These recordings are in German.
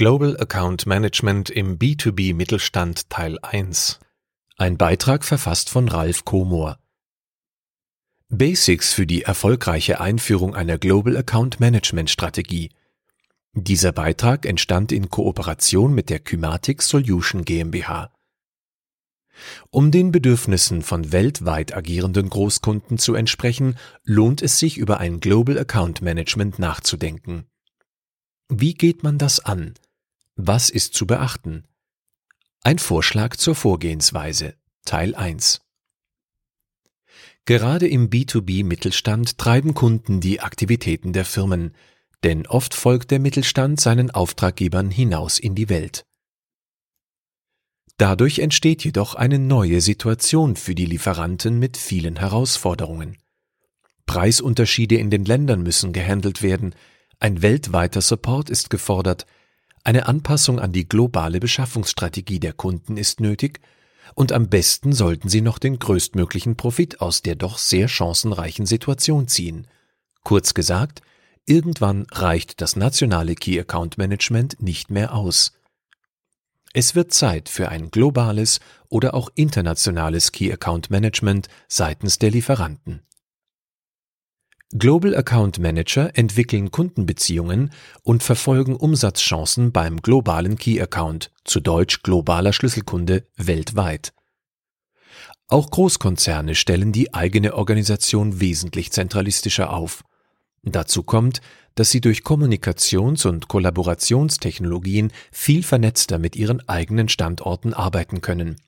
Global Account Management im B2B Mittelstand Teil 1. Ein Beitrag verfasst von Ralf Komor. Basics für die erfolgreiche Einführung einer Global Account Management Strategie. Dieser Beitrag entstand in Kooperation mit der Kymatic Solution GmbH. Um den Bedürfnissen von weltweit agierenden Großkunden zu entsprechen, lohnt es sich über ein Global Account Management nachzudenken. Wie geht man das an? Was ist zu beachten? Ein Vorschlag zur Vorgehensweise Teil 1 Gerade im B2B-Mittelstand treiben Kunden die Aktivitäten der Firmen, denn oft folgt der Mittelstand seinen Auftraggebern hinaus in die Welt. Dadurch entsteht jedoch eine neue Situation für die Lieferanten mit vielen Herausforderungen. Preisunterschiede in den Ländern müssen gehandelt werden, ein weltweiter Support ist gefordert, eine Anpassung an die globale Beschaffungsstrategie der Kunden ist nötig, und am besten sollten Sie noch den größtmöglichen Profit aus der doch sehr chancenreichen Situation ziehen. Kurz gesagt, irgendwann reicht das nationale Key Account Management nicht mehr aus. Es wird Zeit für ein globales oder auch internationales Key Account Management seitens der Lieferanten. Global Account Manager entwickeln Kundenbeziehungen und verfolgen Umsatzchancen beim globalen Key Account, zu Deutsch globaler Schlüsselkunde, weltweit. Auch Großkonzerne stellen die eigene Organisation wesentlich zentralistischer auf. Dazu kommt, dass sie durch Kommunikations- und Kollaborationstechnologien viel vernetzter mit ihren eigenen Standorten arbeiten können.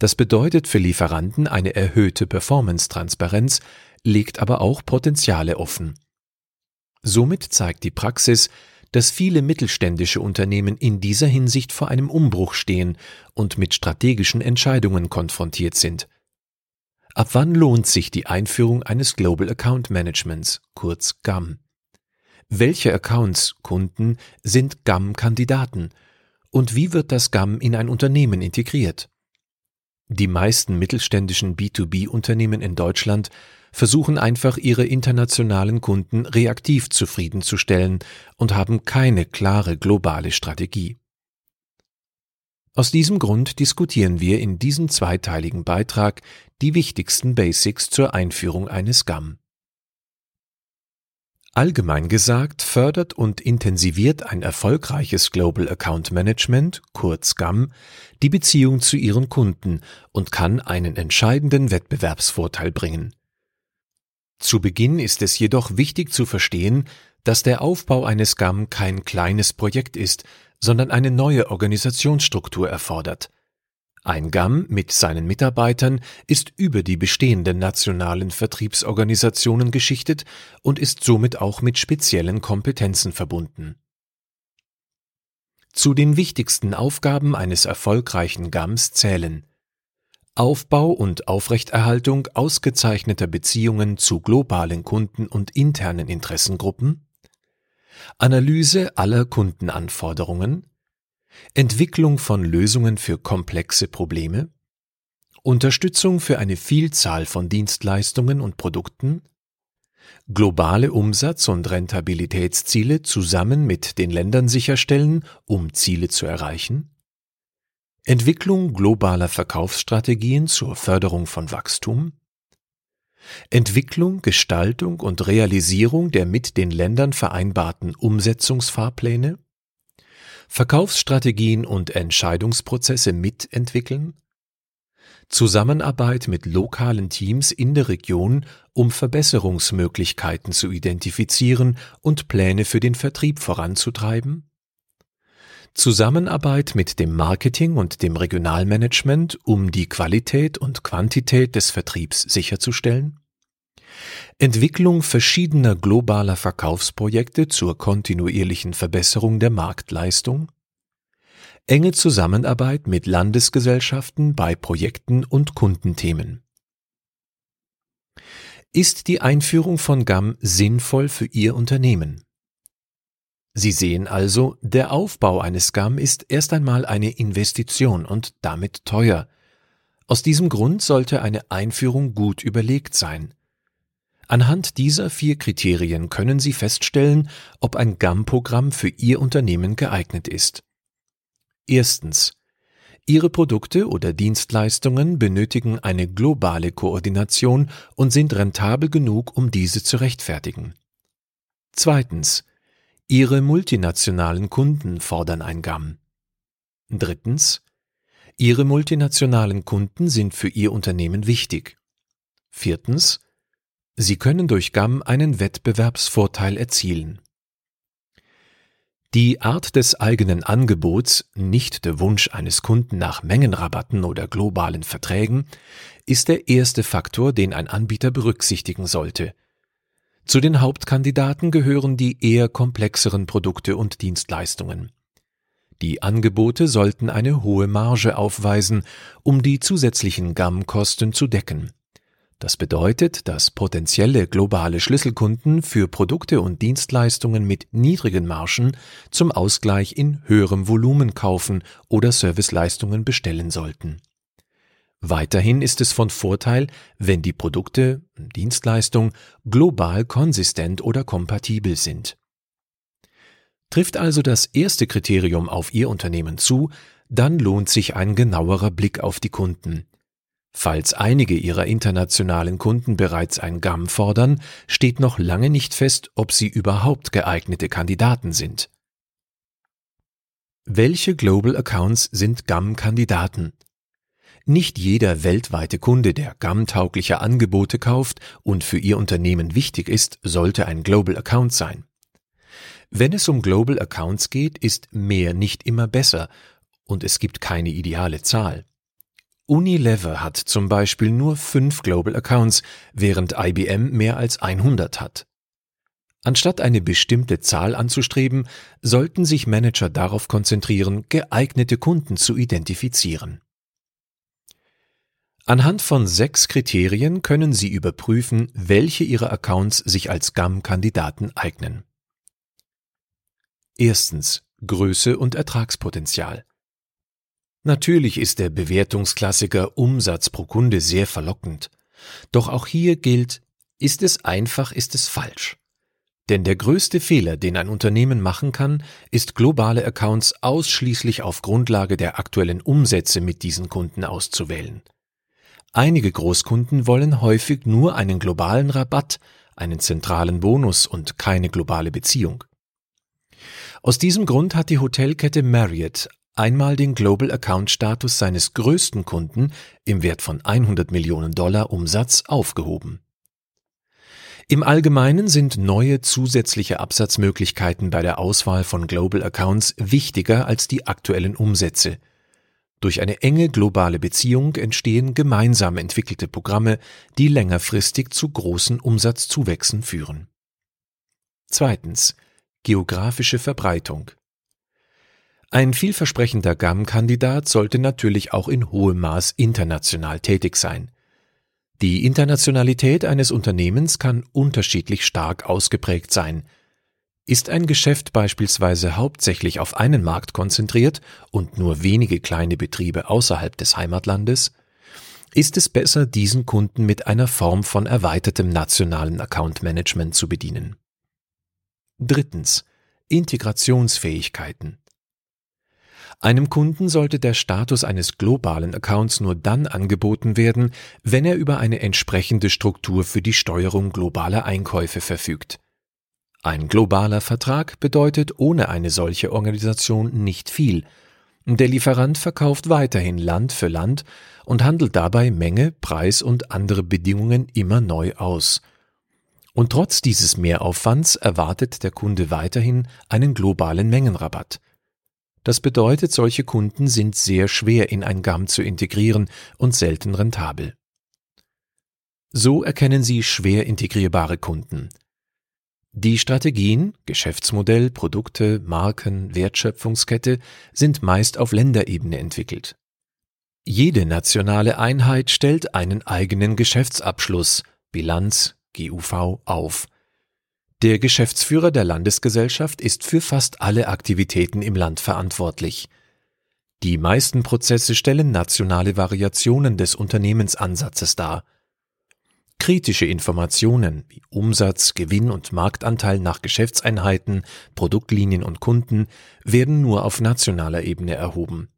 Das bedeutet für Lieferanten eine erhöhte Performance-Transparenz, legt aber auch Potenziale offen. Somit zeigt die Praxis, dass viele mittelständische Unternehmen in dieser Hinsicht vor einem Umbruch stehen und mit strategischen Entscheidungen konfrontiert sind. Ab wann lohnt sich die Einführung eines Global Account Managements, kurz GAM? Welche Accounts, Kunden, sind GAM-Kandidaten? Und wie wird das GAM in ein Unternehmen integriert? Die meisten mittelständischen B2B-Unternehmen in Deutschland versuchen einfach ihre internationalen Kunden reaktiv zufriedenzustellen und haben keine klare globale Strategie. Aus diesem Grund diskutieren wir in diesem zweiteiligen Beitrag die wichtigsten Basics zur Einführung eines GAM. Allgemein gesagt fördert und intensiviert ein erfolgreiches Global Account Management, kurz GAM, die Beziehung zu ihren Kunden und kann einen entscheidenden Wettbewerbsvorteil bringen. Zu Beginn ist es jedoch wichtig zu verstehen, dass der Aufbau eines GAM kein kleines Projekt ist, sondern eine neue Organisationsstruktur erfordert. Ein GAM mit seinen Mitarbeitern ist über die bestehenden nationalen Vertriebsorganisationen geschichtet und ist somit auch mit speziellen Kompetenzen verbunden. Zu den wichtigsten Aufgaben eines erfolgreichen GAMs zählen Aufbau und Aufrechterhaltung ausgezeichneter Beziehungen zu globalen Kunden und internen Interessengruppen, Analyse aller Kundenanforderungen, Entwicklung von Lösungen für komplexe Probleme, Unterstützung für eine Vielzahl von Dienstleistungen und Produkten, globale Umsatz- und Rentabilitätsziele zusammen mit den Ländern sicherstellen, um Ziele zu erreichen, Entwicklung globaler Verkaufsstrategien zur Förderung von Wachstum, Entwicklung, Gestaltung und Realisierung der mit den Ländern vereinbarten Umsetzungsfahrpläne, Verkaufsstrategien und Entscheidungsprozesse mitentwickeln, Zusammenarbeit mit lokalen Teams in der Region, um Verbesserungsmöglichkeiten zu identifizieren und Pläne für den Vertrieb voranzutreiben, Zusammenarbeit mit dem Marketing und dem Regionalmanagement, um die Qualität und Quantität des Vertriebs sicherzustellen, Entwicklung verschiedener globaler Verkaufsprojekte zur kontinuierlichen Verbesserung der Marktleistung, enge Zusammenarbeit mit Landesgesellschaften bei Projekten und Kundenthemen. Ist die Einführung von GAM sinnvoll für Ihr Unternehmen? Sie sehen also, der Aufbau eines GAM ist erst einmal eine Investition und damit teuer. Aus diesem Grund sollte eine Einführung gut überlegt sein. Anhand dieser vier Kriterien können Sie feststellen, ob ein GAM-Programm für Ihr Unternehmen geeignet ist. Erstens. Ihre Produkte oder Dienstleistungen benötigen eine globale Koordination und sind rentabel genug, um diese zu rechtfertigen. Zweitens. Ihre multinationalen Kunden fordern ein GAM. Drittens. Ihre multinationalen Kunden sind für Ihr Unternehmen wichtig. Viertens. Sie können durch GAM einen Wettbewerbsvorteil erzielen. Die Art des eigenen Angebots, nicht der Wunsch eines Kunden nach Mengenrabatten oder globalen Verträgen, ist der erste Faktor, den ein Anbieter berücksichtigen sollte. Zu den Hauptkandidaten gehören die eher komplexeren Produkte und Dienstleistungen. Die Angebote sollten eine hohe Marge aufweisen, um die zusätzlichen GAM-Kosten zu decken. Das bedeutet, dass potenzielle globale Schlüsselkunden für Produkte und Dienstleistungen mit niedrigen Margen zum Ausgleich in höherem Volumen kaufen oder Serviceleistungen bestellen sollten. Weiterhin ist es von Vorteil, wenn die Produkte, Dienstleistung global konsistent oder kompatibel sind. Trifft also das erste Kriterium auf Ihr Unternehmen zu, dann lohnt sich ein genauerer Blick auf die Kunden. Falls einige ihrer internationalen Kunden bereits ein GAM fordern, steht noch lange nicht fest, ob sie überhaupt geeignete Kandidaten sind. Welche Global Accounts sind GAM-Kandidaten? Nicht jeder weltweite Kunde, der GAM-taugliche Angebote kauft und für Ihr Unternehmen wichtig ist, sollte ein Global Account sein. Wenn es um Global Accounts geht, ist mehr nicht immer besser und es gibt keine ideale Zahl. Unilever hat zum Beispiel nur fünf Global Accounts, während IBM mehr als 100 hat. Anstatt eine bestimmte Zahl anzustreben, sollten sich Manager darauf konzentrieren, geeignete Kunden zu identifizieren. Anhand von sechs Kriterien können Sie überprüfen, welche Ihrer Accounts sich als GAM-Kandidaten eignen. Erstens Größe und Ertragspotenzial. Natürlich ist der Bewertungsklassiker Umsatz pro Kunde sehr verlockend. Doch auch hier gilt, ist es einfach, ist es falsch. Denn der größte Fehler, den ein Unternehmen machen kann, ist globale Accounts ausschließlich auf Grundlage der aktuellen Umsätze mit diesen Kunden auszuwählen. Einige Großkunden wollen häufig nur einen globalen Rabatt, einen zentralen Bonus und keine globale Beziehung. Aus diesem Grund hat die Hotelkette Marriott einmal den Global Account Status seines größten Kunden im Wert von 100 Millionen Dollar Umsatz aufgehoben. Im Allgemeinen sind neue zusätzliche Absatzmöglichkeiten bei der Auswahl von Global Accounts wichtiger als die aktuellen Umsätze. Durch eine enge globale Beziehung entstehen gemeinsam entwickelte Programme, die längerfristig zu großen Umsatzzuwächsen führen. Zweitens. Geografische Verbreitung. Ein vielversprechender GAM-Kandidat sollte natürlich auch in hohem Maß international tätig sein. Die Internationalität eines Unternehmens kann unterschiedlich stark ausgeprägt sein. Ist ein Geschäft beispielsweise hauptsächlich auf einen Markt konzentriert und nur wenige kleine Betriebe außerhalb des Heimatlandes, ist es besser, diesen Kunden mit einer Form von erweitertem nationalen Account Management zu bedienen. Drittens. Integrationsfähigkeiten. Einem Kunden sollte der Status eines globalen Accounts nur dann angeboten werden, wenn er über eine entsprechende Struktur für die Steuerung globaler Einkäufe verfügt. Ein globaler Vertrag bedeutet ohne eine solche Organisation nicht viel. Der Lieferant verkauft weiterhin Land für Land und handelt dabei Menge, Preis und andere Bedingungen immer neu aus. Und trotz dieses Mehraufwands erwartet der Kunde weiterhin einen globalen Mengenrabatt. Das bedeutet, solche Kunden sind sehr schwer in ein GAM zu integrieren und selten rentabel. So erkennen Sie schwer integrierbare Kunden. Die Strategien, Geschäftsmodell, Produkte, Marken, Wertschöpfungskette sind meist auf Länderebene entwickelt. Jede nationale Einheit stellt einen eigenen Geschäftsabschluss, Bilanz, GUV auf, der Geschäftsführer der Landesgesellschaft ist für fast alle Aktivitäten im Land verantwortlich. Die meisten Prozesse stellen nationale Variationen des Unternehmensansatzes dar. Kritische Informationen wie Umsatz, Gewinn und Marktanteil nach Geschäftseinheiten, Produktlinien und Kunden werden nur auf nationaler Ebene erhoben.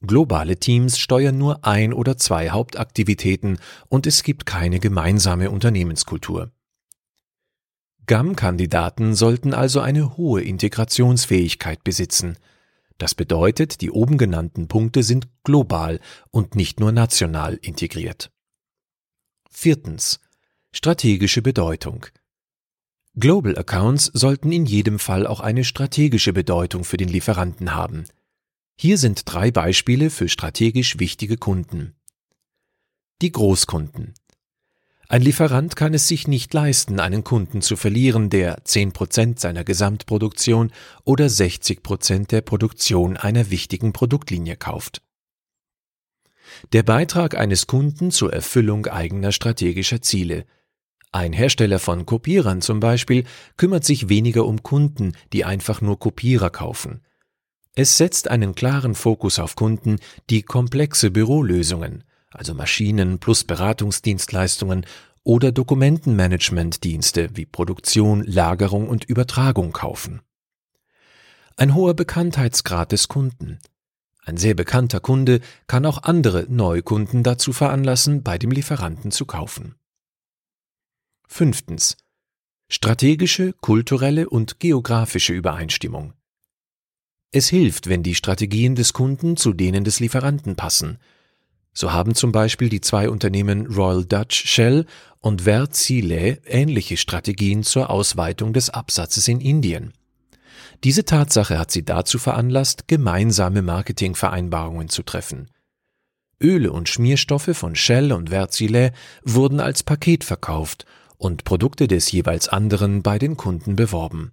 Globale Teams steuern nur ein oder zwei Hauptaktivitäten und es gibt keine gemeinsame Unternehmenskultur. GAM-Kandidaten sollten also eine hohe Integrationsfähigkeit besitzen. Das bedeutet, die oben genannten Punkte sind global und nicht nur national integriert. Viertens. Strategische Bedeutung. Global Accounts sollten in jedem Fall auch eine strategische Bedeutung für den Lieferanten haben. Hier sind drei Beispiele für strategisch wichtige Kunden. Die Großkunden. Ein Lieferant kann es sich nicht leisten, einen Kunden zu verlieren, der 10% seiner Gesamtproduktion oder 60% der Produktion einer wichtigen Produktlinie kauft. Der Beitrag eines Kunden zur Erfüllung eigener strategischer Ziele. Ein Hersteller von Kopierern zum Beispiel kümmert sich weniger um Kunden, die einfach nur Kopierer kaufen. Es setzt einen klaren Fokus auf Kunden, die komplexe Bürolösungen, also Maschinen plus Beratungsdienstleistungen oder Dokumentenmanagementdienste wie Produktion, Lagerung und Übertragung kaufen. Ein hoher Bekanntheitsgrad des Kunden, ein sehr bekannter Kunde kann auch andere Neukunden dazu veranlassen, bei dem Lieferanten zu kaufen. Fünftens. Strategische, kulturelle und geografische Übereinstimmung. Es hilft, wenn die Strategien des Kunden zu denen des Lieferanten passen. So haben zum Beispiel die zwei Unternehmen Royal Dutch Shell und Wärtsilä ähnliche Strategien zur Ausweitung des Absatzes in Indien. Diese Tatsache hat sie dazu veranlasst, gemeinsame Marketingvereinbarungen zu treffen. Öle und Schmierstoffe von Shell und Wärtsilä wurden als Paket verkauft und Produkte des jeweils anderen bei den Kunden beworben.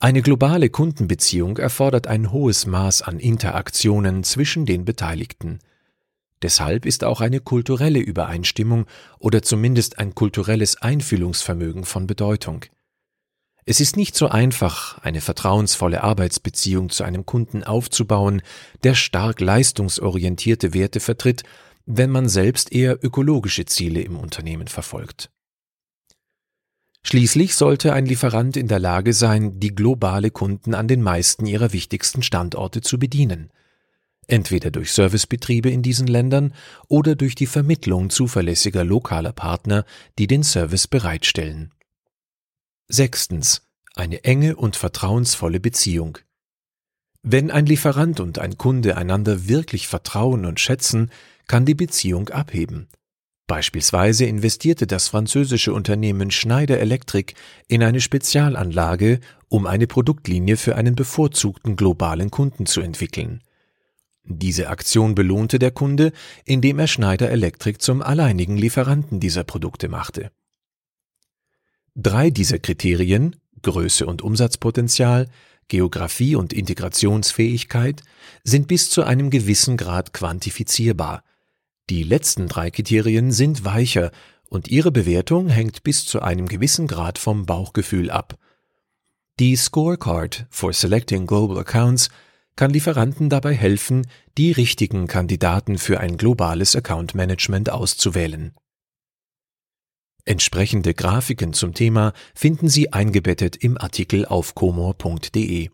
Eine globale Kundenbeziehung erfordert ein hohes Maß an Interaktionen zwischen den Beteiligten. Deshalb ist auch eine kulturelle Übereinstimmung oder zumindest ein kulturelles Einfühlungsvermögen von Bedeutung. Es ist nicht so einfach, eine vertrauensvolle Arbeitsbeziehung zu einem Kunden aufzubauen, der stark leistungsorientierte Werte vertritt, wenn man selbst eher ökologische Ziele im Unternehmen verfolgt. Schließlich sollte ein Lieferant in der Lage sein, die globale Kunden an den meisten ihrer wichtigsten Standorte zu bedienen, entweder durch Servicebetriebe in diesen Ländern oder durch die Vermittlung zuverlässiger lokaler Partner, die den Service bereitstellen. Sechstens. Eine enge und vertrauensvolle Beziehung. Wenn ein Lieferant und ein Kunde einander wirklich vertrauen und schätzen, kann die Beziehung abheben. Beispielsweise investierte das französische Unternehmen Schneider Electric in eine Spezialanlage, um eine Produktlinie für einen bevorzugten globalen Kunden zu entwickeln. Diese Aktion belohnte der Kunde, indem er Schneider Electric zum alleinigen Lieferanten dieser Produkte machte. Drei dieser Kriterien Größe und Umsatzpotenzial, Geographie und Integrationsfähigkeit sind bis zu einem gewissen Grad quantifizierbar. Die letzten drei Kriterien sind weicher und ihre Bewertung hängt bis zu einem gewissen Grad vom Bauchgefühl ab. Die Scorecard for Selecting Global Accounts kann Lieferanten dabei helfen, die richtigen Kandidaten für ein globales Account Management auszuwählen. Entsprechende Grafiken zum Thema finden Sie eingebettet im Artikel auf comor.de.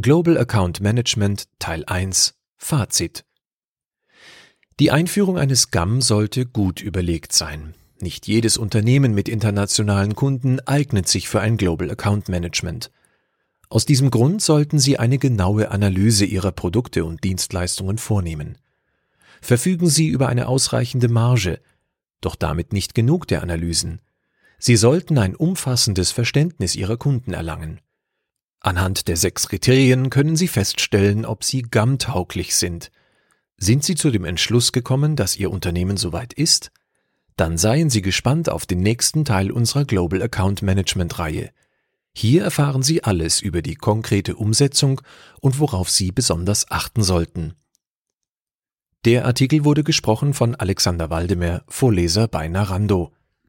Global Account Management Teil 1 Fazit Die Einführung eines GAM sollte gut überlegt sein. Nicht jedes Unternehmen mit internationalen Kunden eignet sich für ein Global Account Management. Aus diesem Grund sollten Sie eine genaue Analyse Ihrer Produkte und Dienstleistungen vornehmen. Verfügen Sie über eine ausreichende Marge, doch damit nicht genug der Analysen. Sie sollten ein umfassendes Verständnis ihrer Kunden erlangen. Anhand der sechs Kriterien können Sie feststellen, ob Sie GAM-tauglich sind. Sind Sie zu dem Entschluss gekommen, dass Ihr Unternehmen soweit ist? Dann seien Sie gespannt auf den nächsten Teil unserer Global Account Management Reihe. Hier erfahren Sie alles über die konkrete Umsetzung und worauf Sie besonders achten sollten. Der Artikel wurde gesprochen von Alexander Waldemer, Vorleser bei Narando.